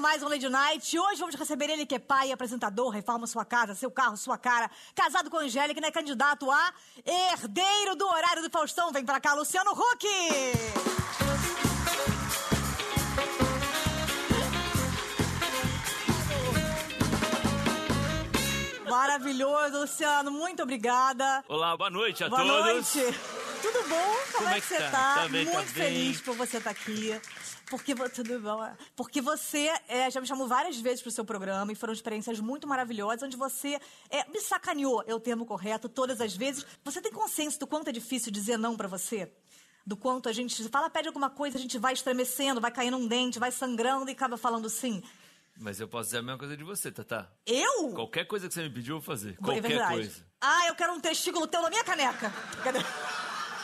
mais um Lady Night. Hoje vamos receber ele que é pai, apresentador, reforma sua casa, seu carro, sua cara. Casado com Angélica, né? Candidato a herdeiro do horário do Faustão. Vem pra cá, Luciano Huck! Maravilhoso, Luciano. Muito obrigada. Olá, boa noite a Boa todos. noite. Tudo bom? Como, é que você tá? tá? Tá bem, tá Muito bem. feliz por você estar aqui. Porque, tudo bom? Porque você é, já me chamou várias vezes pro seu programa e foram experiências muito maravilhosas, onde você é, me sacaneou, é o termo correto, todas as vezes. Você tem consciência do quanto é difícil dizer não pra você? Do quanto a gente fala, pede alguma coisa, a gente vai estremecendo, vai caindo um dente, vai sangrando e acaba falando sim. Mas eu posso dizer a mesma coisa de você, Tatá. Eu? Qualquer coisa que você me pediu, eu vou fazer. é Qualquer verdade. coisa. Ah, eu quero um testículo teu na minha caneca. Cadê?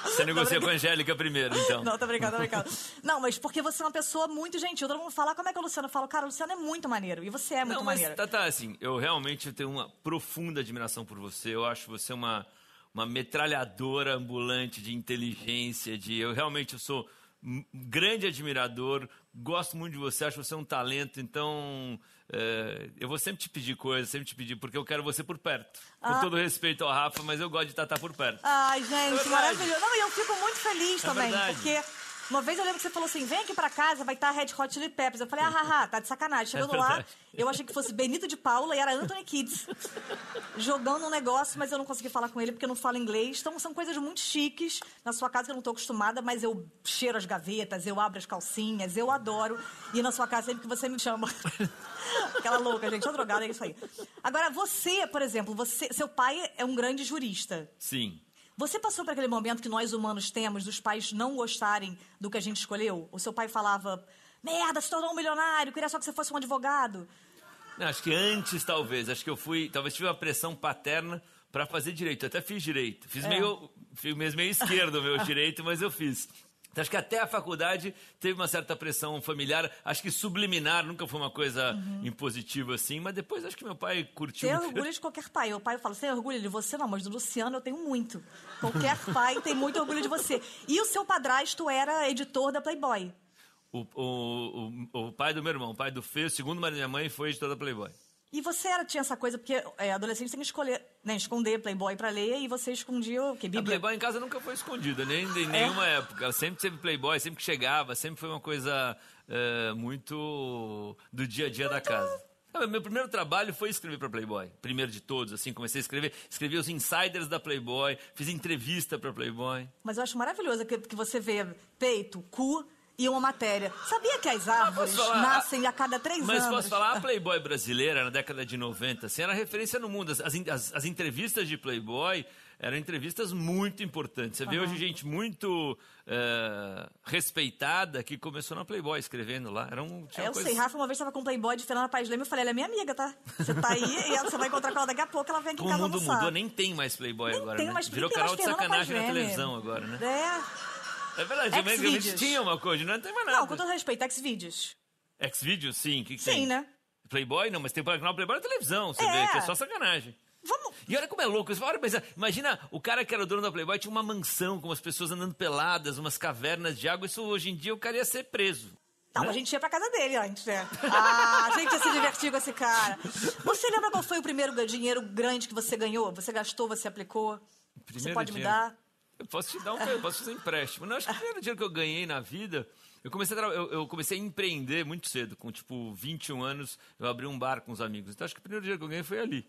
Você negocia com a Angélica primeiro, então. Não, tô brincando, tô brincando. Não, mas porque você é uma pessoa muito gentil. Todo mundo fala, como é que é o Luciano? Falo, cara, o Luciano é muito maneiro. E você é muito Não, mas, maneiro. Tatá, assim, eu realmente tenho uma profunda admiração por você. Eu acho você uma, uma metralhadora ambulante de inteligência, de... Eu realmente eu sou grande admirador, gosto muito de você, acho você um talento, então... é, eu vou sempre te pedir coisas, sempre te pedir, porque eu quero você por perto. Com Ah. todo respeito ao Rafa, mas eu gosto de Tatá por perto. Ai, gente, verdade. maravilhoso. Não, e eu fico muito feliz É também, verdade. porque uma vez eu lembro que você falou assim: vem aqui pra casa, vai estar Red Hot Chili Peppers. Eu falei, ah, haha, tá de sacanagem. Chegando É lá, eu achei que fosse Benito de Paula e era Anthony Kids. jogando um negócio, mas eu não consegui falar com ele porque eu não falo inglês. Então são coisas muito chiques na sua casa que eu não tô acostumada, mas eu cheiro as gavetas, eu abro as calcinhas, eu adoro. E na sua casa sempre que você me chama. Aquela louca, gente, tô drogada, é isso aí. Agora, você, por exemplo, você, seu pai é um grande jurista. Sim. Você passou por aquele momento que nós humanos temos dos pais não gostarem do que a gente escolheu? O seu pai falava: merda, se tornou um milionário, queria só que você fosse um advogado. Não, acho que antes, talvez. Acho que eu fui. Talvez tive uma pressão paterna para fazer direito. Eu até fiz direito. Fiz É. meio. Fiz meio esquerdo o meu direito, mas eu fiz. Então, acho que até a faculdade teve uma certa pressão familiar. Acho que subliminar nunca foi uma coisa impositiva assim, mas depois acho que meu pai curtiu. Tem orgulho de qualquer pai. O pai fala: tem orgulho de você? Não, mas do Luciano eu tenho muito. Qualquer pai tem muito orgulho de você. E o seu padrasto era editor da Playboy. O, o, o, o pai do meu irmão, o pai do Fê, o segundo marido da minha mãe, foi editor da Playboy. E você era, tinha essa coisa, porque é, adolescente tem que escolher, né, esconder Playboy pra ler, e você escondia o quê? A Bíblia? Playboy em casa nunca foi escondida, nem em nenhuma época. Ela sempre teve Playboy, sempre que chegava, sempre foi uma coisa é, muito do dia a dia da casa. Ah, Meu primeiro trabalho foi escrever para Playboy, primeiro de todos, assim, comecei a escrever, escrevi os insiders da Playboy, fiz entrevista para Playboy. Mas eu acho maravilhoso que, que você vê peito, cu e uma matéria. Sabia que as árvores falar? nascem a cada três Mas anos? posso falar, a Playboy brasileira, na década de 90, assim, era referência no mundo. As, as, as entrevistas de Playboy eram entrevistas muito importantes. Você vê hoje gente muito eh, respeitada que começou na Playboy escrevendo lá. Era um, É, eu coisa- sei, Rafa uma vez estava com o Playboy de Fernanda Paes Leme, eu falei, ela é minha amiga, tá? Você tá aí e ela- você vai encontrar com ela daqui a pouco, ela vem aqui em Como o casa mundo almoçar. mudou, nem tem mais Playboy Nem agora, tem né? mais, Virou canal de sacanagem na televisão agora, né? É. É verdade, antigamente Xvideos. tinha uma coisa, não tem mais Não, nada. com todo respeito, Xvideos. Xvideos, sim, o que, que Sim, tem? né? Playboy não, mas tem canal Playboy na televisão, você É. vê, que é só sacanagem. Vamos... E olha como é louco. Você fala, pensa, imagina o cara que era o dono da Playboy tinha uma mansão com as pessoas andando peladas, umas cavernas de água. Isso hoje em dia o cara ia ser preso. Não, né? a gente ia pra casa dele antes, né? Ah, a gente ia se divertir com esse cara. Você lembra qual foi o primeiro dinheiro grande que você ganhou? Você gastou, você aplicou? você Primeiro pode me dinheiro. dar? Eu posso te dar um, eu posso fazer um empréstimo. Não, acho que o primeiro dinheiro que eu ganhei na vida, eu comecei a, eu, eu comecei a empreender muito cedo, com tipo 21 anos, eu abri um bar com os amigos. Então acho que o primeiro dinheiro que eu ganhei foi ali.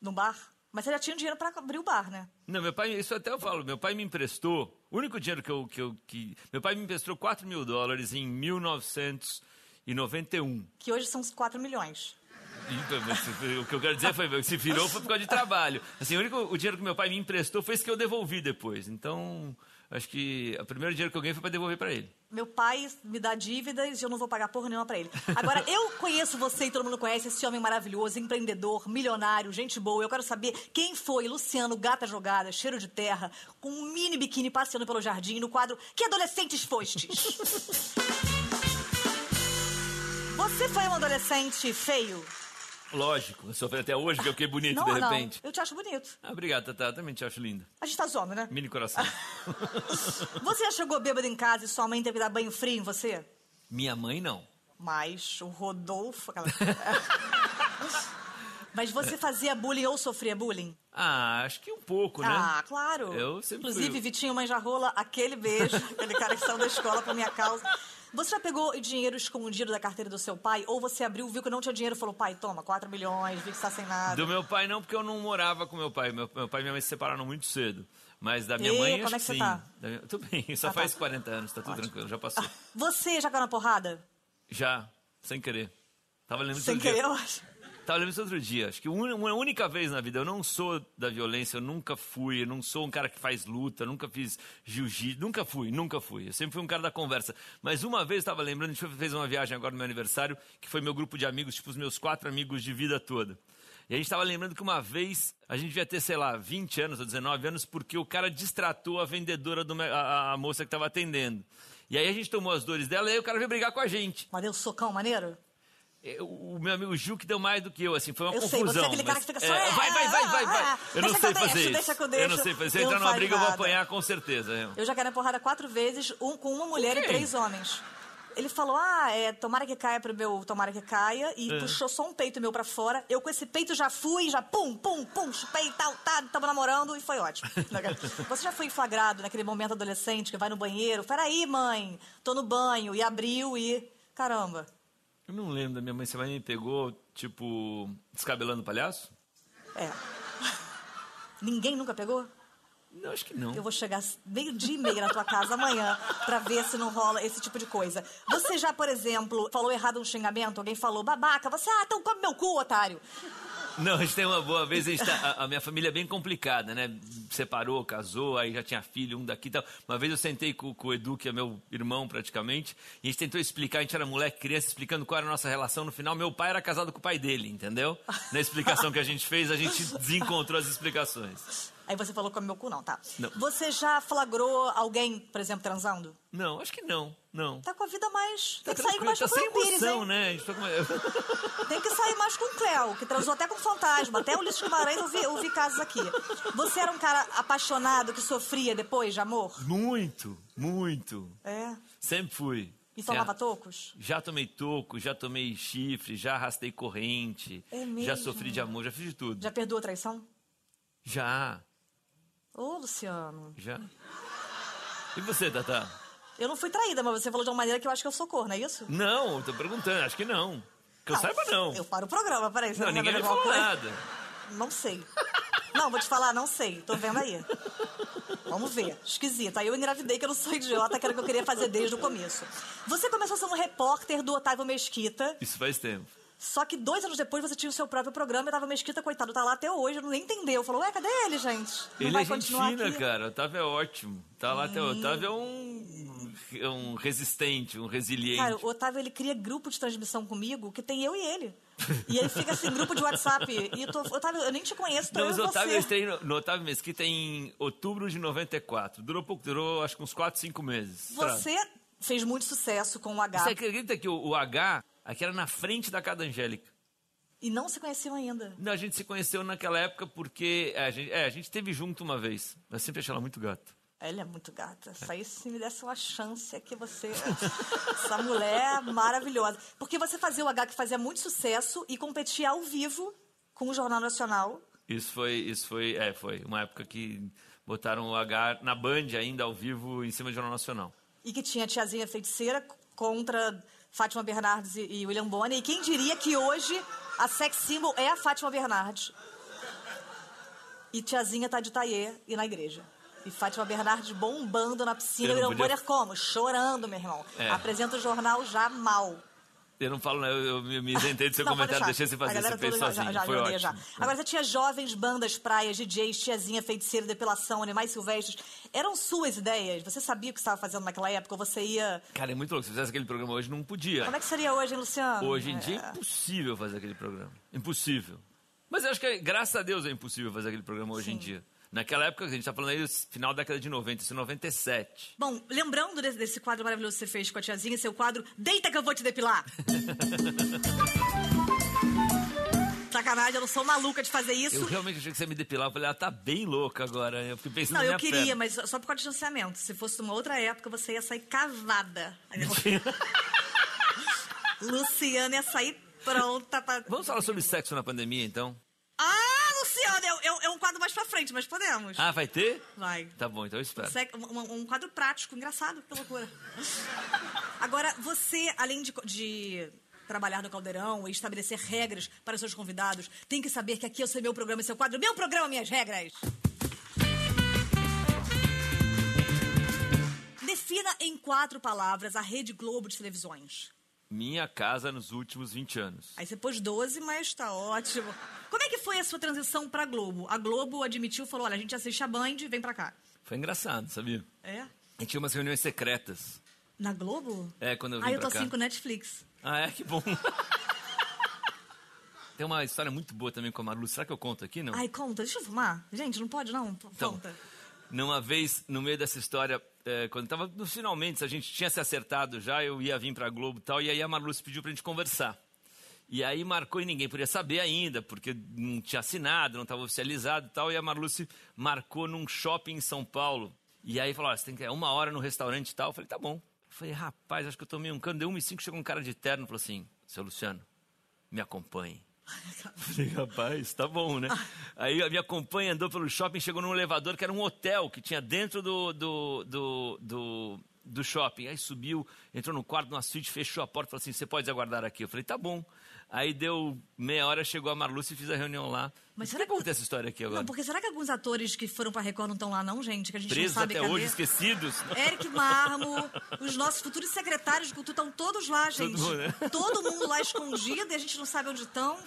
No bar? Mas você já tinha dinheiro pra abrir o bar, né? Não, meu pai, isso até eu falo, meu pai me emprestou, o único dinheiro que eu, que eu, que, meu pai me emprestou 4 mil dólares em 1991. Que hoje são 4 milhões. Então, O que eu quero dizer foi, se virou foi por causa de trabalho. Assim, o único o dinheiro que meu pai me emprestou foi esse que eu devolvi depois. Então, acho que o primeiro dinheiro que eu ganhei foi para devolver para ele. Meu pai me dá dívidas e eu não vou pagar porra nenhuma pra ele. Agora, eu conheço você e todo mundo conhece esse homem maravilhoso, empreendedor, milionário, gente boa. Eu quero saber quem foi Luciano Gata Jogada, cheiro de terra, com um mini biquíni passeando pelo jardim no quadro Que Adolescentes Fostes? Você foi um adolescente feio? Lógico, sofri até hoje, que eu fiquei bonito não, de não. repente. Eu te acho bonito. Ah, obrigado, Tata. Também te acho linda. A gente tá zoando, né? Mini coração. Você já chegou bêbado em casa e sua mãe teve que dar banho frio em você? Minha mãe, não. Mas o Rodolfo. aquela- Mas você fazia bullying ou sofria bullying? Ah, acho que um pouco, né? Ah, claro. Eu sempre Inclusive, fui- Vitinho Manjarrola, aquele beijo, aquele cara que saiu da escola por minha causa. Você já pegou dinheiro escondido da carteira do seu pai? Ou você abriu, viu que não tinha dinheiro e falou, pai, toma, 4 milhões, vi que você tá sem nada. Do meu pai não, porque eu não morava com meu pai. Meu, meu pai e minha mãe se separaram muito cedo. Mas da minha E, mãe, como acho é que você sim. tá? Da minha- Tudo bem, só Ah, tá. faz 40 anos, tá tudo tranquilo, já passou. Você já caiu na porrada? Já, sem querer. Tava lembrando Sem outro dia. querer, eu acho. Tava lembrando isso outro dia. Acho que uma única vez na vida. Eu não sou da violência, eu nunca fui. Eu não sou um cara que faz luta, nunca fiz jiu-jitsu. Nunca fui, nunca fui. Eu sempre fui um cara da conversa. Mas uma vez eu tava lembrando, a gente fez uma viagem agora no meu aniversário, que foi meu grupo de amigos, tipo os meus quatro amigos de vida toda. E a gente tava lembrando que uma vez a gente devia ter, sei lá, 20 anos ou 19 anos, porque o cara distratou a vendedora, do, a, a moça que tava atendendo. E aí a gente tomou as dores dela e aí o cara veio brigar com a gente. Mas deu socão maneiro? Eu- O meu amigo Gil que deu mais do que eu, assim, foi uma Eu sei, confusão. você é aquele cara que fica só, é, "Ah, vai, vai, vai, vai, ah, vai. ah, Eu não deixa sei que eu fazer deixo, isso. deixa que eu Eu não deixo. sei fazer. Se entrar numa briga, eu vou apanhar com certeza. é. Eu já na porrada quatro vezes, um, com uma mulher e três homens. Ele falou, ah, é, tomara que caia pro meu, tomara que caia, e É. puxou só um peito meu pra fora. Eu com esse peito já fui, já pum, pum, pum, chupei e tal, tá, tava namorando e foi ótimo. Você já foi flagrado naquele momento adolescente que vai no banheiro, peraí, mãe, tô no banho, e abriu e. Caramba. Eu não lembro da minha mãe. Você vai me pegou, tipo, descabelando o palhaço? É. Ninguém nunca pegou? Não, acho que não. Eu vou chegar meio-dia e meia na tua casa amanhã pra ver se não rola esse tipo de coisa. Você já, por exemplo, falou errado um xingamento? Alguém falou, babaca, você, ah, então come meu cu, otário. Não, a gente tem uma boa vez. A, tá- a- a minha família é bem complicada, né? Separou, casou, aí já tinha filho, um daqui e tal. Uma vez eu sentei com, com o Edu, que é meu irmão praticamente, e a gente tentou explicar. A gente era moleque, criança, explicando qual era a nossa relação. No final, meu pai era casado com o pai dele, entendeu? Na explicação que a gente fez, a gente desencontrou as explicações. Aí você falou come meu cu, não, tá? Não. Você já flagrou alguém, por exemplo, transando? Não, acho que não, não. Tá com a vida mais... Tem Tá que sair mais com tá o sem Pires, emoção, hein? né? Com- Tem que sair mais com o Cléo, que transou até com fantasma. Até o Ulisses Guimarães eu vi, eu vi casos aqui. Você era um cara apaixonado que sofria depois de amor? Muito, muito. É. Sempre fui. E tomava Já- tocos? Já tomei toco, já tomei chifre, já arrastei corrente, É já mesmo? sofri de amor, já fiz de tudo. Já perdoou a traição? Já, Ô, Luciano. já. E você, Tata? Eu não fui traída, mas você falou de uma maneira que eu acho que eu sou corno, é isso? Não, tô perguntando, acho que não. Que eu saiba, não. Eu paro o programa, peraí. você Não, ninguém me alguma falou coisa? nada. Não sei. Não, vou te falar, não sei. Tô vendo aí. Vamos ver. Esquisito. Aí eu engravidei que eu não sou idiota, que era o que eu queria fazer desde o começo. Você começou um repórter do Otávio Mesquita, Isso faz tempo. Só que dois anos depois você tinha o seu próprio programa e Otávio Mesquita, coitado, tá lá até hoje, não entendeu. Falou, ué, cadê ele, gente? Não Ele vai é gente continuar fina, aqui? Cara. O Otávio é ótimo. Tá lá até o Otávio é um, é um resistente, um resiliente. Cara, o Otávio, ele cria grupo de transmissão comigo que tem eu e ele. E aí fica assim, grupo de WhatsApp. E eu tô, Otávio, eu nem te conheço, tô Não, mas o Otávio, você. eu entrei no, no Otávio Mesquita em outubro de 94. Durou pouco, durou acho que uns 4, 5 meses. Você fez muito sucesso com o H Você acredita que o, o H, aqui era na frente da casa Angélica? e não se conheciam ainda. Não, a gente se conheceu naquela época porque é, a gente, é, a gente teve junto uma vez. Eu sempre achei ela muito gata. Ela é muito gata. Isso aí, se me desse uma chance, é que você. Essa mulher maravilhosa. Porque você fazia o H que fazia muito sucesso e competia ao vivo com o Jornal Nacional. Isso foi, isso foi, é, foi uma época que botaram o H na Band ainda ao vivo em cima do Jornal Nacional. E que tinha a tiazinha feiticeira contra Fátima Bernardes e, William Bonner. E quem diria que hoje a sex symbol é a Fátima Bernardes. E tiazinha tá de taie e na igreja. E Fátima Bernardes bombando na piscina. E William podia- Bonner como? Chorando, meu irmão. É. Apresenta o jornal já mal. Eu não falo, né, eu, eu me me isentei do seu Não, comentário, deixei você fazer, você fez sozinho, já, já, foi já ótimo. já. Agora, você tinha jovens, bandas, praias, DJs, tiazinha, feiticeira, depilação, animais silvestres. Eram suas ideias? Você sabia o que você estava fazendo naquela época? Ou você ia... Cara, é muito louco, se fizesse aquele programa hoje, não podia. Como é que seria hoje, hein, Luciano? Hoje em dia é É. impossível fazer aquele programa. Impossível. Mas eu acho que, graças a Deus, é impossível fazer aquele programa hoje em Sim. dia. Naquela época, a gente tá falando aí, final da década de 90, isso é 97. Bom, lembrando desse, desse quadro maravilhoso que você fez com a tiazinha, seu quadro Deita que eu vou te depilar. Sacanagem, eu não sou maluca de fazer isso. Eu realmente achei que você ia me depilar. Eu falei, ela tá bem louca agora. Eu fiquei pensando Não, eu queria, perna. mas só por causa de distanciamento. Se fosse numa outra época, você ia sair cavada. Luciana ia sair pronta pra... Vamos falar sobre sexo na pandemia, então? Luciana, é, é- é um quadro mais pra frente, mas podemos. Ah, vai ter? Vai. Tá bom, então eu espero. Sec- Um, um quadro prático, engraçado, que loucura. Agora, você, além de, de trabalhar no Caldeirão e estabelecer regras para os seus convidados, tem que saber que aqui é o seu programa, seu quadro, meu programa, minhas regras. Defina em quatro palavras a Rede Globo de televisões. Minha casa nos últimos 20 anos. Aí você pôs 12, mas tá ótimo. Como é que foi a sua transição pra Globo? A Globo admitiu, falou, olha, a gente assiste a Band, vem pra cá. Foi engraçado, sabia? É? A gente tinha umas reuniões secretas. Na Globo? É, quando eu vim Ah, eu tô cá. assim com Netflix. Ah, é? Que bom. Tem uma história muito boa também com a Maru. Será que eu conto aqui, não? Ai, conta, deixa eu fumar. Gente, não pode não? Então, Conta. Numa vez, no meio dessa história, é, quando tava nos finalmente, a gente tinha se acertado já, eu ia vir pra Globo e tal, e aí a Marluce pediu pra gente conversar. E aí marcou e ninguém podia saber ainda, porque não tinha assinado, não estava oficializado e tal, e a Marluce marcou num shopping em São Paulo. E aí falou, você tem que ir uma hora no restaurante e tal. Eu falei, tá bom. Eu falei, rapaz, acho que eu tomei um cano, deu 1 e 5, chegou um cara de terno e falou assim, seu Luciano, me acompanhe. Falei, rapaz, tá bom, né? Aí a minha companhia andou pelo shopping, chegou num elevador que era um hotel que tinha dentro do, do, do, do, do shopping. Aí subiu, entrou no quarto, numa suíte, fechou a porta e falou assim: você pode aguardar aqui. Eu falei, tá bom. Aí deu meia hora, chegou a Marluce e fiz a reunião lá. Mas será que conta essa história aqui agora? Não, porque será que alguns atores que foram pra Record não estão lá não, gente? Que a gente Presos não sabe até cadê? hoje, esquecidos. Eric Marmo, os nossos futuros secretários de cultura estão todos lá, gente. mundo, né? Todo mundo lá escondido e a gente não sabe onde estão.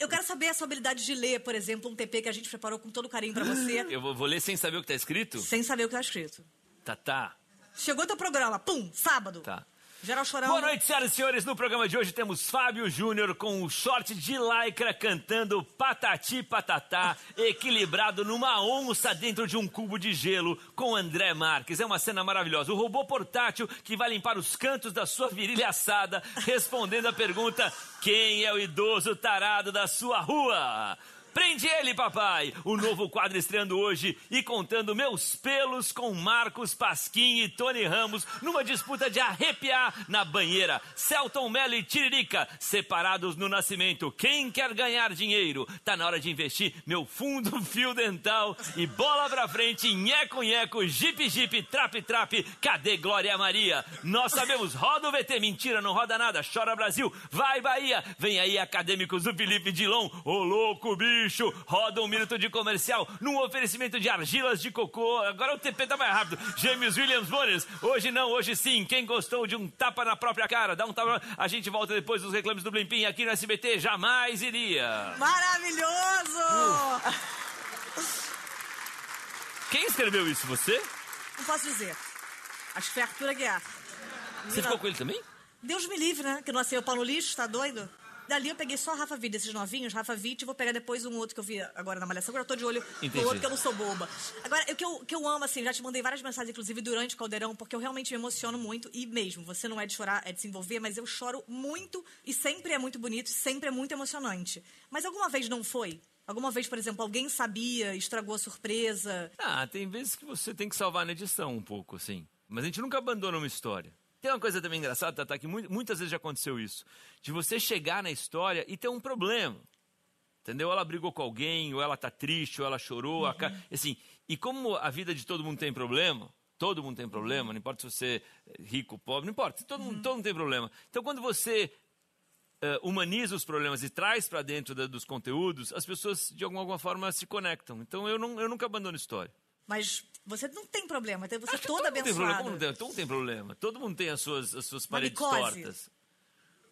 Eu quero saber a sua habilidade de ler, por exemplo, um TP que a gente preparou com todo carinho pra você, Eu vou, vou ler sem saber o que tá escrito? sem saber o que tá escrito. Tá, tá. Chegou teu programa, pum, sábado. Tá. Geral chorando. Boa noite, senhoras e senhores. No programa de hoje temos Fábio Júnior com o short de lycra cantando Patati Patatá, equilibrado numa onça dentro de um cubo de gelo com André Marques. É uma cena maravilhosa. O robô portátil que vai limpar os cantos da sua virilha assada, respondendo a pergunta: quem é o idoso tarado da sua rua? Prende ele, papai! O novo quadro estreando hoje e contando meus pelos com Marcos Pasquim e Tony Ramos numa disputa de arrepiar na banheira. Celton Mello e Tiririca, separados no nascimento. Quem quer ganhar dinheiro? Tá na hora de investir meu fundo fio dental e bola pra frente, nheco nheco, jipe jipe, trap trap. Cadê Glória Maria? Nós sabemos, roda o VT, mentira, não roda nada, chora Brasil, vai Bahia. Vem aí acadêmicos do Felipe Dilon, ô louco bicho, roda um minuto de comercial num oferecimento de argilas de cocô. Agora o TP tá mais rápido. James Williams Bones, hoje não, hoje sim. Quem gostou de um tapa na própria cara, dá um tapa. A gente volta depois dos reclames do Blimpim aqui no SBT, jamais iria. Maravilhoso! Quem escreveu isso, você? Não posso dizer. Acho que foi Arthur Aguiar. Você ficou com ele também? Deus me livre, né? Que não o pau no lixo, tá doido? Dali eu peguei só a Rafa Witt, esses novinhos, Rafa Witt, e vou pegar depois um outro que eu vi agora na Malhação. Agora eu tô de olho Entendi. no outro que eu não sou boba. Agora, o que eu, o que eu amo, assim, já te mandei várias mensagens, inclusive, durante o Caldeirão, porque eu realmente me emociono muito. E mesmo, você não é de chorar, é de se envolver, mas eu choro muito e sempre é muito bonito, sempre é muito emocionante. Mas alguma vez não foi? Alguma vez, por exemplo, alguém sabia, estragou a surpresa? Ah, tem vezes que você tem que salvar na edição um pouco, assim. Mas a gente nunca abandona uma história. Tem uma coisa também engraçada, Tata, que mu- muitas vezes já aconteceu isso. De você chegar na história e ter um problema. Entendeu? Ela brigou com alguém, ou ela tá triste, ou ela chorou. a ca- Assim, e como a vida de todo mundo tem problema, todo mundo tem problema, não importa se você é rico, pobre, não importa, todo mundo, todo mundo tem problema. Então, quando você eh, humaniza os problemas e traz para dentro da- dos conteúdos, as pessoas, de alguma, alguma forma, se conectam. Então, eu, não, eu nunca abandono história. Mas você não tem problema, você é Acho que todo mundo tem problema. Todo mundo tem problema. Todo mundo tem as suas, as suas paredes tortas.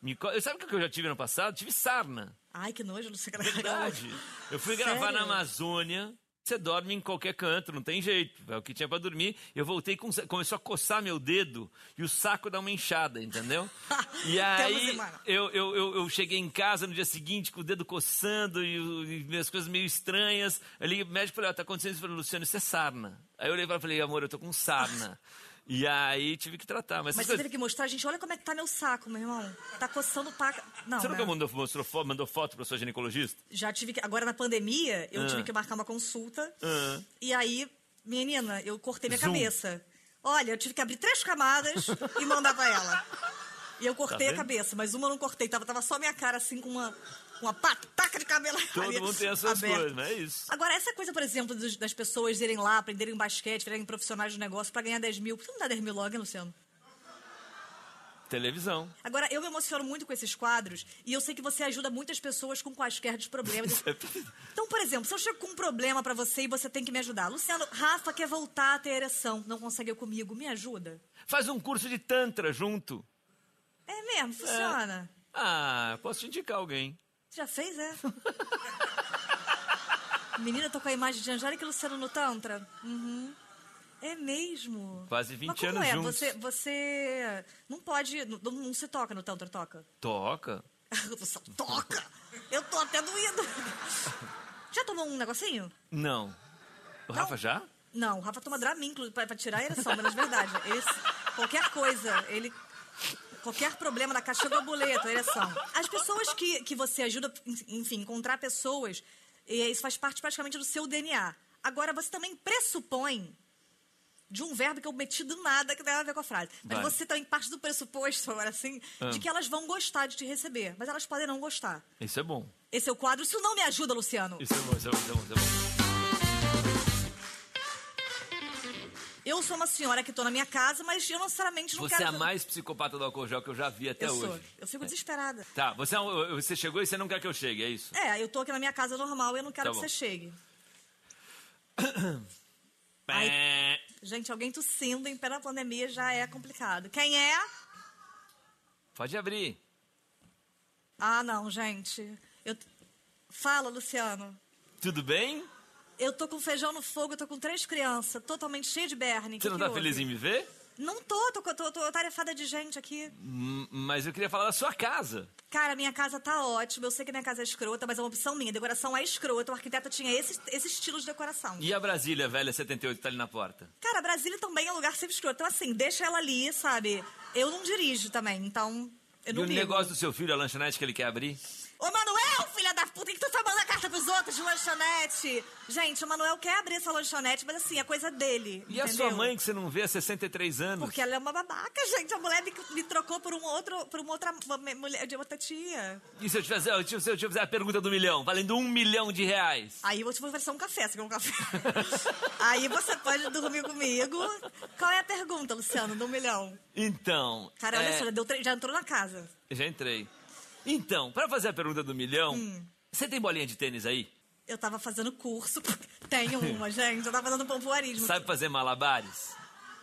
Mico... Sabe o que eu já tive no passado? Tive sarna. Ai, que nojo, não sei o que Verdade. Eu fui gravar Sério? na Amazônia. Você dorme em qualquer canto, não tem jeito. É o que tinha pra dormir. Eu voltei com. Começou a coçar meu dedo e o saco dá uma inchada, entendeu? E aí eu, eu, eu, eu cheguei em casa no dia seguinte com o dedo coçando e, o- e as coisas meio estranhas. Liguei pro médico ó, tá acontecendo isso. Eu falei, Luciano, isso é sarna. Aí eu olhei e falei, amor, eu tô com sarna. E aí tive que tratar. Mas, Mas você coisas- teve que mostrar, gente, olha como é que tá meu saco, meu irmão. Tá coçando pra... Não, Você né? nunca mandou, mostrou, fo- mandou foto pra sua ginecologista? Já tive que... Agora, na pandemia, eu Ah. tive que marcar uma consulta. Ah. E aí, menina, eu cortei minha Zoom. cabeça. Olha, eu tive que abrir três camadas e mandar pra ela. E eu cortei Tá a cabeça, mas uma eu não cortei. Tava, tava só minha cara assim com uma, uma pataca de cabelo Todo mundo tem as suas aberta. coisas, não é isso? Agora, essa coisa, por exemplo, dos- das pessoas irem lá, aprenderem basquete, virarem profissionais do negócio pra ganhar 10 mil. Por que você não dá 10 mil logo, hein, Luciano? Televisão. Agora, eu me emociono muito com esses quadros e eu sei que você ajuda muitas pessoas com quaisquer dos problemas. Então, por exemplo, se eu chego com um problema pra você e você tem que me ajudar. Luciano, Rafa quer voltar a ter ereção, não consegue comigo, me ajuda? Faz um curso de Tantra junto. É mesmo, funciona. Ah, posso te indicar alguém. Já fez, é? Menina, tô com a imagem de Angélica e Luciano no Tantra. Uhum. É mesmo. Quase 20 Mas como anos é? juntos. Você, você não pode. Não, não se toca no Tantra, toca? Toca. Você toca! Eu tô até doído. Já tomou um negocinho? Não. O Rafa já? Não, o Rafa toma Dramin pra, pra tirar a ereção, mas na verdade, esse, qualquer coisa, ele. Qualquer problema na caixa a boleto, ereção. As pessoas que, que você ajuda, enfim, encontrar pessoas, e isso faz parte praticamente do seu DNA. Agora, você também pressupõe de um verbo que eu meti do nada, que não tem nada a ver com a frase. Mas Vai. você também parte do pressuposto, agora assim, Ah. de que elas vão gostar de te receber. Mas elas podem não gostar. Isso é bom. Esse é o quadro. Isso não me ajuda, Luciano. Isso é bom, isso é bom, isso é bom. Isso é bom. Eu sou uma senhora que tô na minha casa, mas eu não necessariamente não Você quero... é a mais psicopata do álcool gel que eu já vi até eu hoje. sou. Eu fico desesperada. Tá, você, é você chegou e você não quer que eu chegue, é isso? É, eu tô aqui na minha casa normal e eu não quero Tá que você chegue. Ai. Gente, alguém tossindo em plena pandemia já é complicado. Quem é? Pode abrir. Ah, não, gente. Eu... Fala, Luciano. Tudo bem? Eu tô com feijão no fogo, eu tô com três crianças, totalmente cheia de berne. Você não tá feliz em me ver? Não tô, tô, tô, tô tarefada de gente aqui. Hum, Mas eu queria falar da sua casa. Cara, minha casa tá ótima. Eu sei que minha casa é escrota, mas é uma opção minha. A decoração é escrota. O arquiteto tinha esse, esse estilo de decoração. E a Brasília velha 78 tá ali na porta? Cara, Brasília também é um lugar sempre escroto. Então, assim, deixa ela ali, sabe? Eu não dirijo também, então. Eu E não o ligo. negócio do seu filho, a lanchonete que ele quer abrir? Ô, Manuel, filha da puta, que tu foi mandar carta pros outros de lanchonete? Gente, o Manuel quer abrir essa lanchonete, mas assim, é coisa dele. E a entendeu? sua mãe, que você não vê há 63 anos? Porque ela é uma babaca, gente. A mulher me, me trocou por um outro, por uma outra mulher, de outra tia. E se eu te fizer, se eu te fizer a pergunta do milhão, valendo um milhão de reais? Aí eu vou te oferecer um café, você quer um café? Aí você pode dormir comigo. Qual é a pergunta, Luciano, do milhão? Então. Cara, olha é, só, já, deu já entrou na casa. Já entrei. Então, pra fazer a pergunta do milhão, Hum. você tem bolinha de tênis aí? Eu tava fazendo curso. Tenho uma, gente. Eu tava fazendo pompoarismo. Sabe fazer malabares?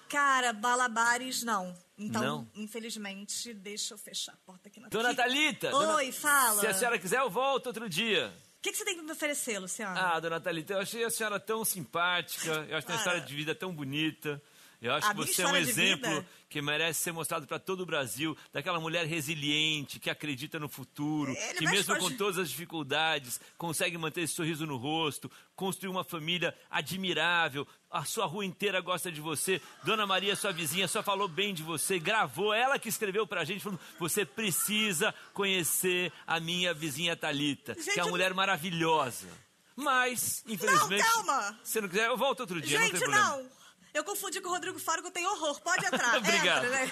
Cara, balabares, não. Então, Não? infelizmente, deixa eu fechar a porta aqui na Dona. Thalita! Oi, dona- fala. Se a senhora quiser, eu volto outro dia. O que, que você tem pra me oferecer, Luciano? Ah, dona Thalita, eu achei a senhora tão simpática, eu acho que Ah. história de vida tão bonita. Eu acho A que você é um exemplo vida? que merece ser mostrado para todo o Brasil, daquela mulher resiliente, que acredita no futuro, Ele que mesmo com a gente. todas as dificuldades, consegue manter esse sorriso no rosto, construir uma família admirável. A sua rua inteira gosta de você. Dona Maria, sua vizinha, só falou bem de você, gravou, ela que escreveu pra gente, falando: você precisa conhecer a minha vizinha Talita, que é Gente, uma mulher maravilhosa. Mas, infelizmente. calma! Se não quiser, eu volto outro dia, não Gente, tem problema. não! Eu confundi com o Rodrigo Faro, que eu tenho horror. Pode entrar. Obrigado. Entra, né?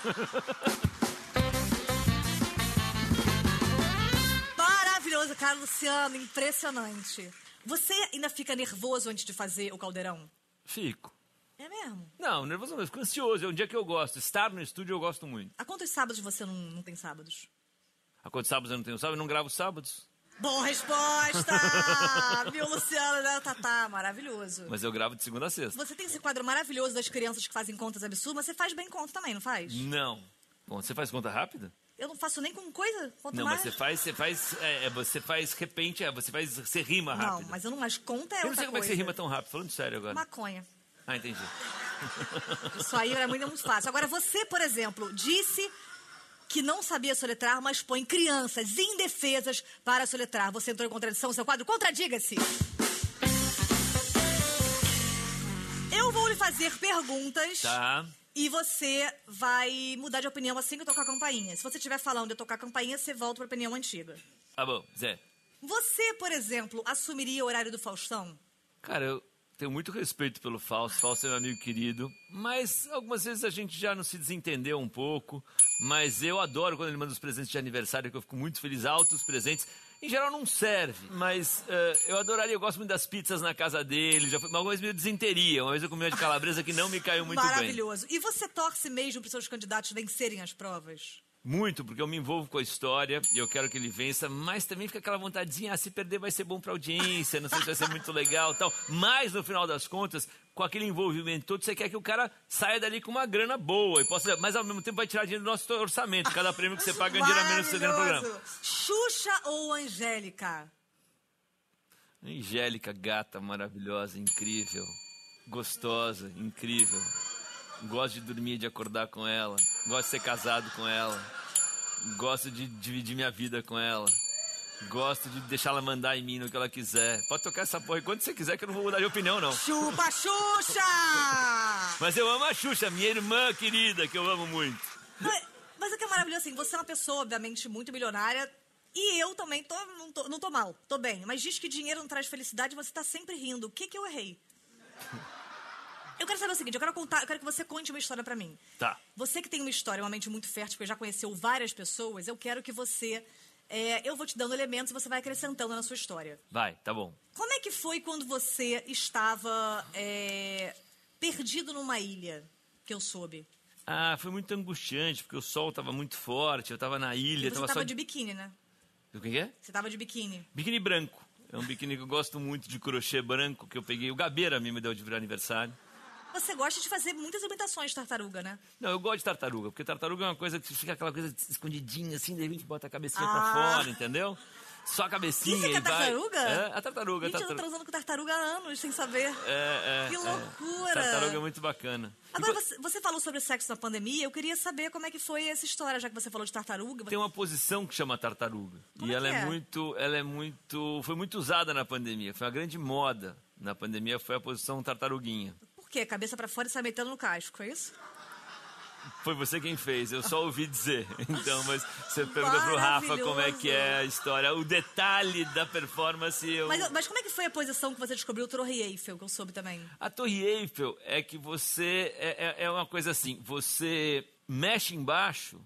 Maravilhoso, cara, Luciano. Impressionante. Você ainda fica nervoso antes de fazer o caldeirão? Fico. É mesmo? Não, nervoso não, eu fico ansioso. É um dia que eu gosto. Estar no estúdio eu gosto muito. Há quantos sábados você não, não tem sábados? Há quantos sábados eu não tenho sábado? Eu não gravo sábados. Boa resposta! Viu, Luciano? Né? Tá, tá, maravilhoso. Mas eu gravo de segunda a sexta. Você tem esse quadro maravilhoso das crianças que fazem contas absurdas, mas você faz bem conta também, não faz? Não. Bom, você faz conta rápida? Eu não faço nem com coisa, quanto não, mais... mas você faz, você faz, é, é, você faz repente, é, você faz, você rima rápido. Não, mas eu não acho conta é Eu não sei como é que você rima tão rápido, falando sério agora. Maconha. Ah, entendi. Isso aí era muito, muito fácil. Agora, você, por exemplo, disse que não sabia soletrar, mas põe crianças indefesas para soletrar. Você entrou em contradição, seu quadro? Contradiga-se! Eu vou lhe fazer perguntas Tá. e você vai mudar de opinião assim que eu tocar a campainha. Se você estiver falando de eu tocar a campainha, você volta para a opinião antiga. Tá bom, Zé. Você, por exemplo, assumiria o horário do Faustão? Cara, eu, tenho muito respeito pelo Fausto. Fausto é meu amigo querido. Mas algumas vezes a gente já não se desentendeu um pouco. Mas eu adoro quando ele manda os presentes de aniversário, que eu fico muito feliz. Altos presentes. Em geral não serve, mas uh, eu adoraria, eu gosto muito das pizzas na casa dele. Já foi, uma vez me desinteria, uma vez eu comi uma de calabresa que não me caiu muito Maravilhoso. bem. Maravilhoso. E você torce mesmo para os seus candidatos vencerem as provas? Muito, porque eu me envolvo com a história e eu quero que ele vença, mas também fica aquela vontadinha, ah, se perder vai ser bom para audiência, não sei se vai ser muito legal tal. Mas, no final das contas, com aquele envolvimento todo, você quer que o cara saia dali com uma grana boa, e possa, mas ao mesmo tempo vai tirar dinheiro do nosso orçamento. Cada prêmio que você paga, dinheiro a menos que você tem no programa. Xuxa ou Angélica? Angélica, gata, maravilhosa, incrível, gostosa, incrível. Gosto de dormir, de acordar com ela. Gosto de ser casado com ela. Gosto de dividir minha vida com ela. Gosto de deixar ela mandar em mim no que ela quiser. Pode tocar essa porra quando você quiser, que eu não vou mudar de opinião, não. Chupa, Xuxa! Mas eu amo a Xuxa, minha irmã querida, que eu amo muito. Mas, mas o que é maravilhoso, assim, você é uma pessoa, obviamente, muito milionária. E eu também tô, não, tô, não tô mal, tô bem. Mas diz que dinheiro não traz felicidade e você tá sempre rindo. O que que eu errei? Eu quero saber o seguinte, eu quero contar, eu quero que você conte uma história para mim. Tá. Você que tem uma história, uma mente muito fértil, porque já conheceu várias pessoas, eu quero que você é, eu vou te dando elementos e você vai acrescentando na sua história. Vai, tá bom. Como é que foi quando você estava é, perdido numa ilha, que eu soube? Ah, foi muito angustiante, porque o sol estava muito forte, eu estava na ilha. E você estava só... de biquíni, né? O que é? Você estava de biquíni. Biquíni branco. É um biquíni que eu gosto muito de crochê branco, que eu peguei. O Gabeira me deu de aniversário. Você gosta de fazer muitas imitações de tartaruga, né? Não, eu gosto de tartaruga, porque tartaruga é uma coisa que fica aquela coisa escondidinha, assim, de repente bota a cabecinha ah. pra fora, entendeu? Só a cabecinha Isso é que é tartaruga? É, a tartaruga. Gente, tartaruga. eu tô transando com tartaruga há anos, sem saber. É, é. Que loucura. É. Tartaruga é muito bacana. Agora, você, você, falou sobre sexo na pandemia, eu queria saber como é que foi essa história, já que você falou de tartaruga. Tem uma posição que chama tartaruga. Como e é ela é, é muito, ela é muito, foi muito usada na pandemia. Foi uma grande moda na pandemia, foi a posição tartaruguinha. Por quê? Cabeça para fora e sai metendo no casco, é isso? Foi você quem fez, eu só ouvi dizer. Então, mas você pergunta pro Rafa como é que é a história, o detalhe da performance. Eu... Mas, mas como é que foi a posição que você descobriu o Torre Eiffel, que eu soube também? A Torre Eiffel é que você. É, é, é uma coisa assim, você mexe embaixo,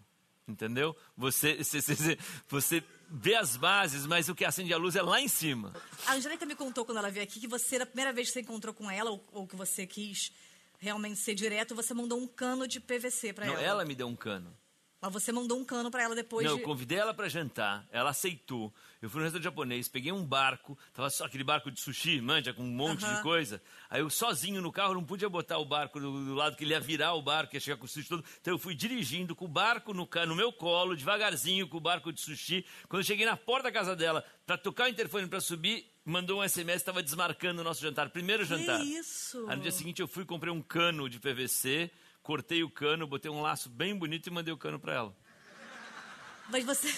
entendeu? Você, você, você, você vê as bases, mas o que acende a luz é lá em cima. A Angélica me contou quando ela veio aqui que você, na primeira vez que você encontrou com ela, ou, ou que você quis realmente ser direto, você mandou um cano de PVC para ela. Não, ela me deu um cano. Mas você mandou um cano para ela depois Não, de... eu convidei ela para jantar, ela aceitou. Eu fui no restaurante japonês, peguei um barco, tava só aquele barco de sushi, manja, com um monte uh -huh. de coisa. Aí eu sozinho no carro não podia botar o barco do, do, lado que ele ia virar o barco, ia chegar com o sushi todo. Então eu fui dirigindo com o barco no, no meu colo, devagarzinho, com o barco de sushi. Quando eu cheguei na porta da casa dela, para tocar o interfone para subir, mandou um SMS, estava desmarcando o nosso jantar, primeiro jantar. Que isso? Aí no dia seguinte eu fui comprei um cano de PVC, cortei o cano, botei um laço bem bonito e mandei o cano para ela. Mas você.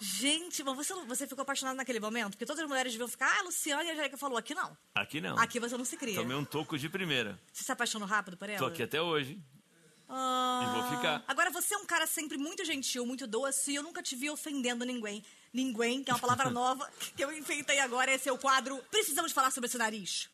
Gente, mas você, você ficou apaixonado naquele momento? Porque todas as mulheres deviam ficar, ah, Luciana e a Angélica falou, aqui não. Aqui não. Aqui você não se cria. Tomei um toco de primeira. Você se apaixonou rápido por ela? Tô aqui até hoje. Ah, e vou ficar. Agora, você é um cara sempre muito gentil, muito doce, e eu nunca te vi ofendendo ninguém. Ninguém, que é uma palavra nova que eu enfeitei agora, esse é o quadro Precisamos falar sobre esse nariz.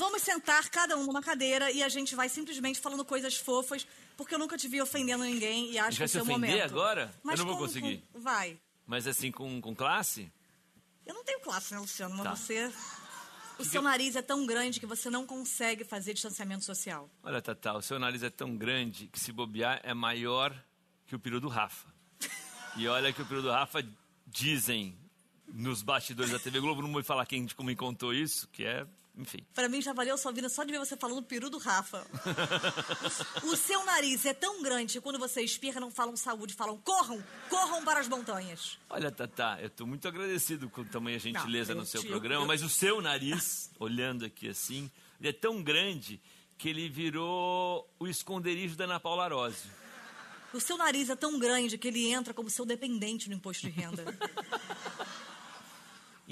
Vamos sentar cada um numa cadeira e a gente vai simplesmente falando coisas fofas, porque eu nunca te vi ofendendo ninguém e acho que é o se ofender momento. agora? Mas eu não vou com- conseguir. com- vai. Mas assim, com, com classe? Eu não tenho classe, né, Luciano? Mas Tá. você. O seu nariz é tão grande que você não consegue fazer distanciamento social. Olha, Tatá, o seu nariz é tão grande que se bobear é maior que o peru do Rafa. E olha que o peru do Rafa dizem nos bastidores da TV Globo, não vou falar quem como me contou isso, que é, enfim. Pra mim já valeu a sua vida só de ver você falando peru do Rafa. o seu nariz é tão grande que quando você espirra não falam saúde, falam corram, corram para as montanhas. Olha, Tatá, eu tô muito agradecido com tamanha gentileza eu no seu programa, eu- mas o seu nariz, olhando aqui assim, ele é tão grande que ele virou o esconderijo da Ana Paula Arósio. O seu nariz é tão grande que ele entra como seu dependente no imposto de renda.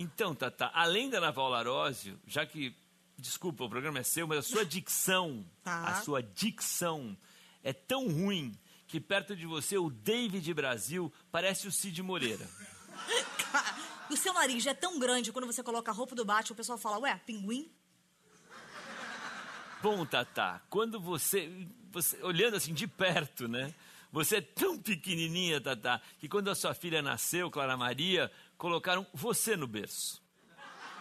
Então, Tatá, além da Ana Paula Arósio, já que, desculpa, o programa é seu, mas a sua dicção, Tá. a sua dicção é tão ruim que perto de você o David Brasil parece o Cid Moreira. O seu nariz é tão grande quando você coloca a roupa do Batman, o pessoal fala, ué, pinguim? Bom, Tatá, quando você, você. Olhando assim de perto, né? Você é tão pequenininha, Tatá, que quando a sua filha nasceu, Clara Maria, colocaram você no berço.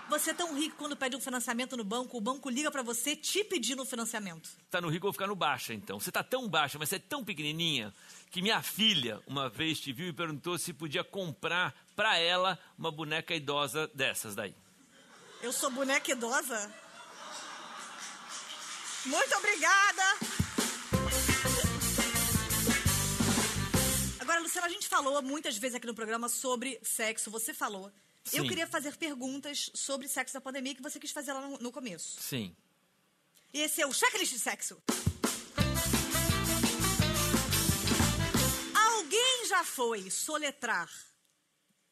Você é tão rico quando pede um financiamento no banco, o banco liga pra você te pedindo um financiamento. Tá no rico, eu vou ficar no baixa, então. Você tá tão baixa, mas você é tão pequenininha, que minha filha uma vez te viu e perguntou se podia comprar pra ela uma boneca idosa dessas daí. Eu sou boneca idosa? Muito obrigada! Agora, Luciana, a gente falou muitas vezes aqui no programa sobre sexo, você falou. Eu Sim. queria fazer perguntas sobre sexo da pandemia que você quis fazer lá no, no começo. Sim. E esse é o checklist de sexo. Alguém já foi soletrar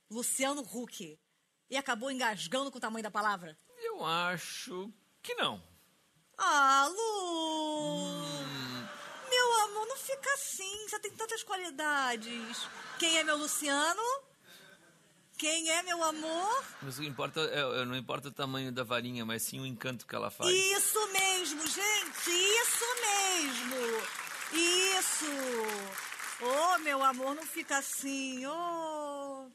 Luciano Huck e acabou engasgando com o tamanho da palavra? Eu acho que não. Ah, Lu! Meu amor, não fica assim. Você tem tantas qualidades. Quem é meu Luciano? Quem é meu amor? Mas o que importa é, é- não importa o tamanho da varinha, mas sim o encanto que ela faz. Isso mesmo, gente! Isso mesmo! Isso! Oh, meu amor, não fica assim. Oh,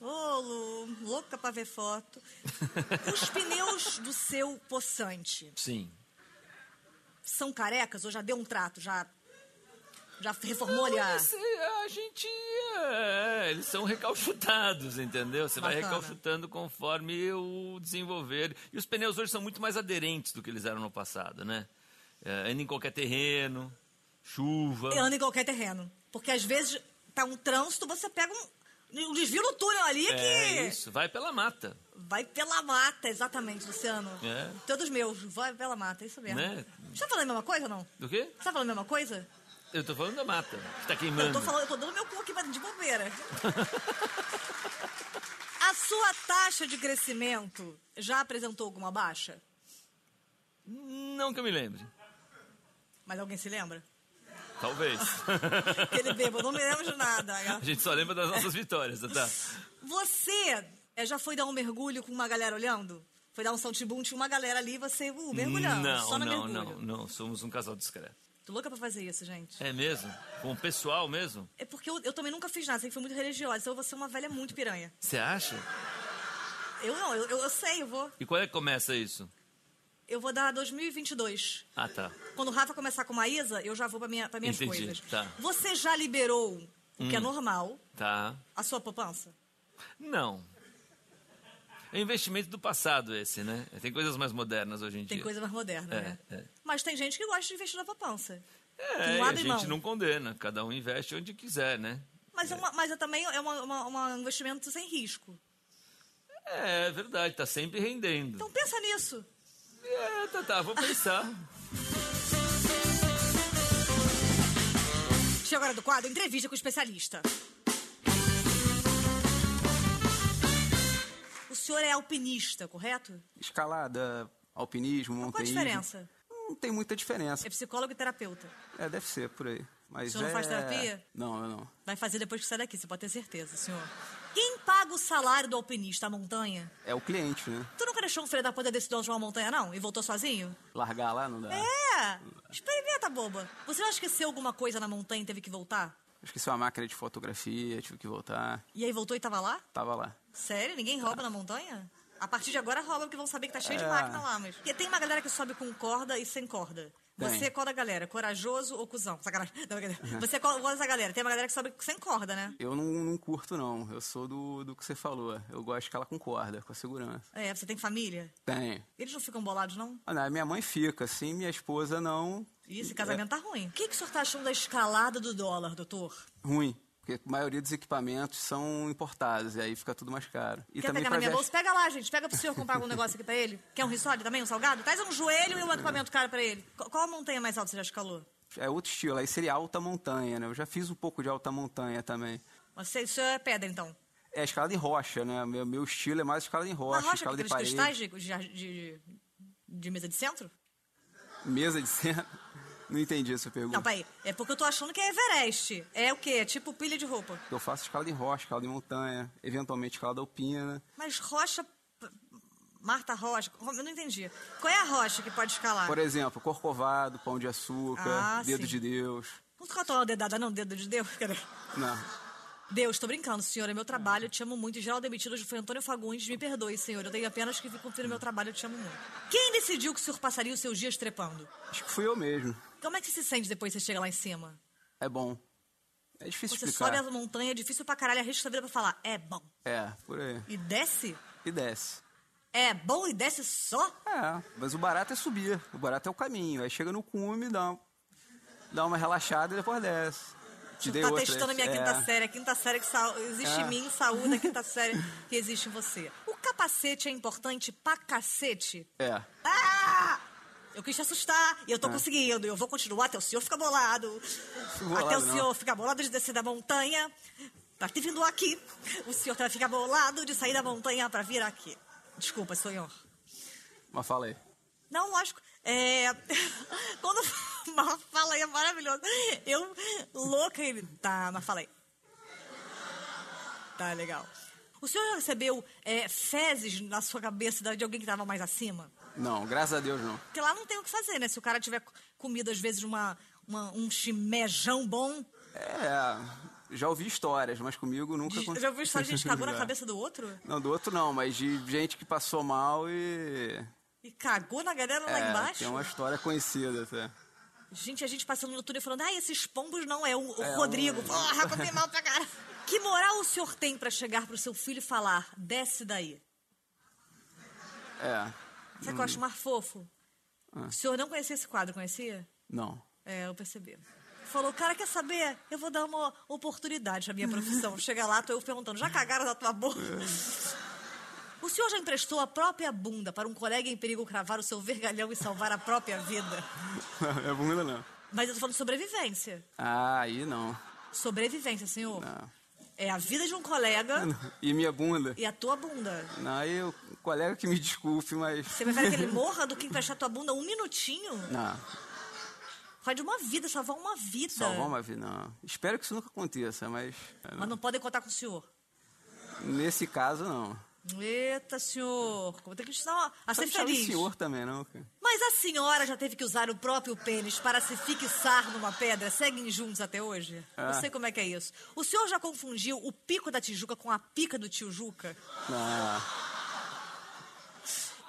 oh Lu, louca pra ver foto. Os pneus do seu poçante Sim. são carecas ou já deu um trato? Já, já reformou ali a... Mas, é, a gente. é, eles são recalchutados, entendeu? Você vai Bacana. recalchutando conforme o desenvolver. E os pneus hoje são muito mais aderentes do que eles eram no passado, né? É, anda em qualquer terreno, chuva. Anda em qualquer terreno. Porque às vezes tá um trânsito, você pega um, um desvio no túnel ali É que isso, vai pela mata. vai pela mata, exatamente, Luciano. É. Todos meus, vai pela mata, é isso mesmo. Né? Você tá falando a mesma coisa ou não? Do quê? Você tá falando a mesma coisa? Eu tô falando da mata, que tá Eu queimando. tô falando, eu tô dando meu cu aqui de bobeira. a sua taxa de crescimento já apresentou alguma baixa? Não que eu me lembre. Mas alguém se lembra? Talvez. Aquele bêbado, não me lembro de nada. a gente só lembra das nossas vitórias, tá? Você é, já foi dar um mergulho com uma galera olhando? Foi dar um saltibum, tinha uma galera ali, você uh, mergulhando, Não, só no não, mergulho. não, não. Somos um casal discreto. Tô louca pra fazer isso, gente. É mesmo? Com o pessoal mesmo? É porque eu, eu também nunca fiz nada, sempre fui muito religiosa, então eu vou ser uma velha muito piranha. Você acha? Eu não, eu, eu, eu sei, eu vou. E quando é que começa isso? Eu vou dar 2022. Ah, tá. Quando o Rafa começar com a Isa, eu já vou pra, minha, pra minhas Entendi, coisas. tá. Hum. Você já liberou, o que é normal, Tá. a sua poupança? Não. É investimento do passado esse, né? Tem coisas mais modernas hoje em Tem dia. coisa mais moderna, É, né? é. Mas tem gente que gosta de investir na poupança. É, a gente mão. não condena. Cada um investe onde quiser, né? Mas é, uma, mas é também é um investimento sem risco. É, é verdade, tá sempre rendendo. Então pensa nisso. É, tá, tá, vou pensar. Chega agora do quadro Entrevista com o Especialista. Senhor é alpinista, correto? Escalada, alpinismo, Qual a diferença? Não tem muita diferença. É psicólogo e terapeuta. É, deve ser por aí. Mas O senhor não é... faz terapia? Não, eu não. Vai fazer depois que sair daqui, você pode ter certeza, senhor. Quem paga o salário do alpinista? A montanha? É o cliente, né? Tu nunca deixou um filho da puta desse dono de uma montanha, não? E voltou sozinho? Largar lá não dá. É! Experimenta, boba. Você não esqueceu alguma coisa na montanha e teve que voltar? Esqueci uma máquina de fotografia, tive que voltar. E aí voltou e tava lá? Tava lá. Sério? Ninguém rouba na montanha? A partir de agora rouba, porque vão saber que tá cheio de É. máquina lá, mas... Porque tem uma galera que sobe com corda e sem corda. Tem. Você é qual da galera? Corajoso ou cuzão? Sacanagem. Não. Você é qual qual dessa galera? Tem uma galera que sobe sem corda, né? Eu não, não curto, não. Eu sou do, do que você falou. Eu gosto de escalar com corda, com a segurança. É, você tem família? Tem. Eles não ficam bolados, não? Ah, não, minha mãe fica, assim, minha esposa não. Ih, esse casamento tá ruim. O que, que o senhor tá achando da escalada do dólar, doutor? Ruim. Porque a maioria dos equipamentos são importados, e aí fica tudo mais caro. E Quer também pegar na minha bolsa? Pega lá, gente. Pega pro senhor comprar algum negócio aqui pra ele. Quer um risole também, um salgado? Traz um joelho e um equipamento caro pra ele. Qu- Qual a montanha mais alta você já escalou? É outro estilo, aí seria alta montanha, né? Eu já fiz um pouco de alta montanha também. Você, o senhor é pedra, então. É escalada em rocha, né? Meu, meu estilo é mais escalada em rocha, Na rocha, escalada de cristais parede. de, de, de, de mesa de centro? Mesa de centro. Não entendi essa pergunta. Não, peraí. É porque eu tô achando que é Everest. É o quê? É tipo pilha de roupa. Eu faço escalada em rocha, escalada em montanha, eventualmente escalada alpina. Mas rocha. Marta Rocha. Eu não entendi. Qual é a rocha que pode escalar? Por exemplo, corcovado, pão de açúcar, Ah, dedo sim. de Deus. Não fica uma dedada, não, dedo de Deus. Não. Deus, tô brincando, senhor. É meu trabalho, eu te amo muito. Em geral demitido hoje foi Antônio Fagundes. Me perdoe, senhor. Eu tenho apenas que confio no meu trabalho, eu te amo muito. Quem decidiu que o senhor passaria os seus dias trepando? Acho que fui eu mesmo. Como é que você se sente depois que você chega lá em cima? É bom. É difícil Você explicar. sobe a montanha, é difícil pra caralho, arrisca a vida pra falar, é bom. É, por aí. E desce? E desce. É bom e desce só? É, mas o barato é subir. O barato é o caminho. Aí chega no cume, dá, uma- dá uma relaxada e depois desce. Te dei tá outra. testando a minha é. quinta série. A quinta série que sa- existe É. em mim, saúde a quinta série que existe em você. O capacete é importante pra cacete? É. Ah! Eu quis te assustar e eu tô conseguindo. Eu vou continuar até o senhor ficar bolado. bolado, até o não. senhor ficar bolado de descer da montanha. Tá te vindo aqui. O senhor vai ficar bolado de sair da montanha pra vir aqui. Desculpa, senhor. Mas fala aí. Não, lógico. É... Quando mas fala aí é maravilhoso. Eu, louca, ele. Tá, mas fala aí. Tá, legal. O senhor já recebeu é, fezes na sua cabeça de alguém que tava mais acima? Não, graças a Deus não. Porque lá não tem o que fazer, né? Se o cara tiver comido, às vezes, uma, uma- um chimejão bom. É, já ouvi histórias, mas comigo nunca aconteceu. já ouviu história de gente cagou na cabeça do outro? Não, do outro não, mas de gente que passou mal e. E cagou na galera lá é, embaixo? tem uma história conhecida até. Gente, a gente passando no túnel falando, ai, esses pombos não, é o, o É, Rodrigo. um- Porra, passei mal pra cara. Que moral o senhor tem pra chegar pro seu filho e falar, desce daí? É. Sabe o que eu acho mais fofo? Ah. O senhor não conhecia esse quadro, conhecia? Não. É, eu percebi. Falou, cara, quer saber? Eu vou dar uma oportunidade à minha profissão. Chega lá, tô eu perguntando, já cagaram na tua boca? O senhor já emprestou a própria bunda para um colega em perigo cravar o seu vergalhão e salvar a própria vida? é bunda não. Mas eu tô falando sobrevivência. Ah, aí não. Sobrevivência, senhor. Não. É a vida de um colega E minha bunda? e a tua bunda. Não, aí o colega que me desculpe, mas. Você prefere que ele morra do que emprestar tua bunda um minutinho? Não, Faz de uma vida, salvar uma vida. salvar uma vida, não. Espero que isso nunca aconteça, mas. é, Mas não podem contar com o senhor. Nesse caso, não. Eita, senhor. Vou ter que ensinar a- a ser Pode chamar de feliz. senhor também, não. Mas a senhora já teve que usar o próprio pênis para se fixar numa pedra? Seguem juntos até hoje? Não Ah. sei como é que é isso. O senhor já confundiu o pico da Tijuca com a pica do tio Juca? Não.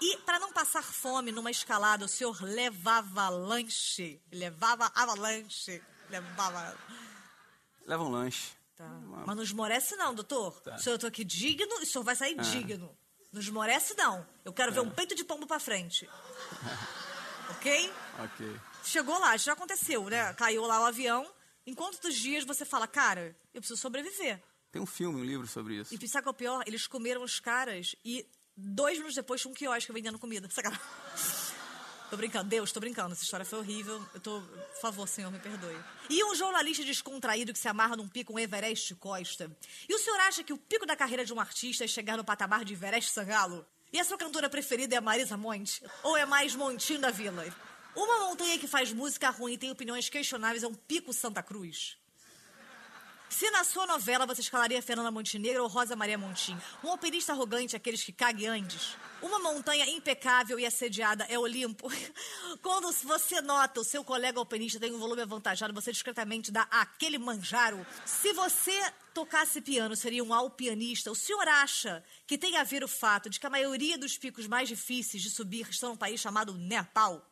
E para não passar fome numa escalada, o senhor levava lanche. Levava avalanche. Levava. Leva um lanche. Tá. Mas não esmorece, não, doutor. Tá. O senhor eu tô aqui digno e o senhor vai sair digno. Não esmorece, não. Eu quero ver um peito de pombo pra frente. ok? Ok. Chegou lá, já aconteceu, né? Caiu lá o avião. Em quantos dias você fala, cara, eu preciso sobreviver? Tem um filme, um livro sobre isso. E sabe qual é o pior? Eles comeram os caras e dois minutos depois tinha um quiosque vendendo comida. Sacanagem. Tô brincando, Deus, tô brincando. Essa história foi horrível. Eu tô. Por favor, senhor, me perdoe. E um jornalista descontraído que se amarra num pico, um Everest Costa. E o senhor acha que o pico da carreira de um artista é chegar no patamar de Everest Sangalo? E a sua cantora preferida é a Marisa Monte? Ou é mais Montinho da Vila? Uma montanha que faz música ruim e tem opiniões questionáveis é um pico Santa Cruz. Se na sua novela você escalaria Fernanda Montenegro ou Rosa Maria Montim, um alpinista arrogante, aqueles que cague antes, uma montanha impecável e assediada é Olimpo. Quando você nota o seu colega alpinista tem um volume avantajado, você discretamente dá aquele manjaro. Se você tocasse piano, seria um alpianista. O senhor acha que tem a ver o fato de que a maioria dos picos mais difíceis de subir estão num país chamado Nepal?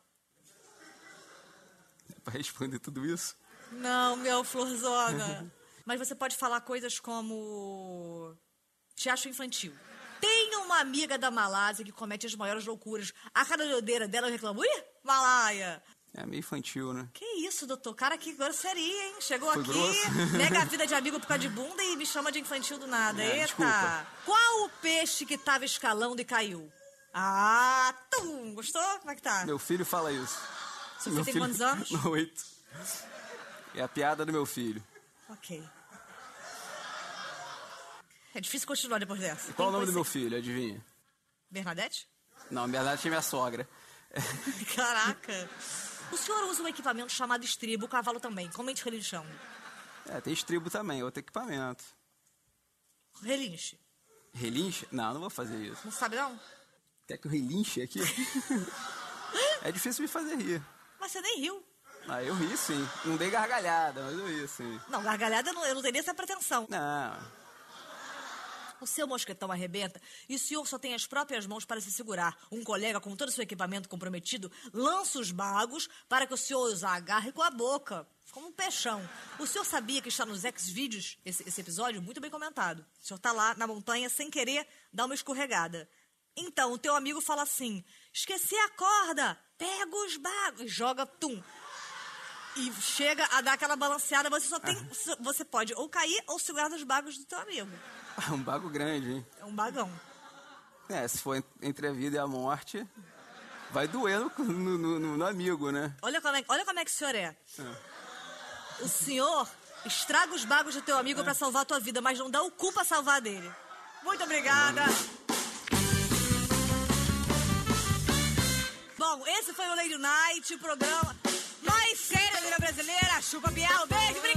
Pra responder tudo isso? Não, meu florzona. Mas você pode falar coisas como. Teatro infantil. Tem uma amiga da Malásia que comete as maiores loucuras. A cada doideira dela reclama: Ih, Malaia! É meio infantil, né? Que isso, doutor? Cara, que grosseria, hein? Chegou Foi aqui, grosso. nega a vida de amigo por causa de bunda e me chama de infantil do nada. É, Eita! desculpa. Qual o peixe que tava escalando e caiu? Ah, tum! Gostou? Como é que tá? Meu filho fala isso. Seu meu filho tem quantos anos? Oito. É a piada do meu filho. Ok. É difícil continuar depois dessa. E qual o nome do meu filho? Adivinha? Bernadette? Não, na verdade é minha sogra. Caraca. O senhor usa um equipamento chamado estribo, o cavalo também. Comente relinchando. É, tem estribo também, outro equipamento. Relinche. Relinche? Não, não vou fazer isso. Não sabe, não? Quer que eu relinche aqui? é difícil me fazer rir. Mas você nem riu. Ah, eu ri sim. Não dei gargalhada, mas eu ri sim. Não, gargalhada eu não, eu não teria essa pretensão. Não. O seu mosquetão arrebenta e o senhor só tem as próprias mãos para se segurar. Um colega, com todo o seu equipamento comprometido, lança os bagos para que o senhor os agarre com a boca, como um peixão. O senhor sabia que está nos X-Vídeos, esse, esse episódio, muito bem comentado. O senhor está lá na montanha sem querer dar uma escorregada. Então, o teu amigo fala assim: esqueci a corda, pega os bagos, e joga, tum. E chega a dar aquela balanceada, você só tem. Você pode ou cair ou segurar nos bagos do teu amigo. É um bago grande, hein? É um bagão. É, se for en- entre a vida e a morte, vai doer no, no- no- no amigo, né? Olha como, é, olha como é que o senhor é. O senhor estraga os bagos do teu amigo pra salvar a tua vida, mas não dá o cu pra salvar dele. Muito obrigada. Bom, esse foi o Lady Night, o programa Chupa Biel, beijo,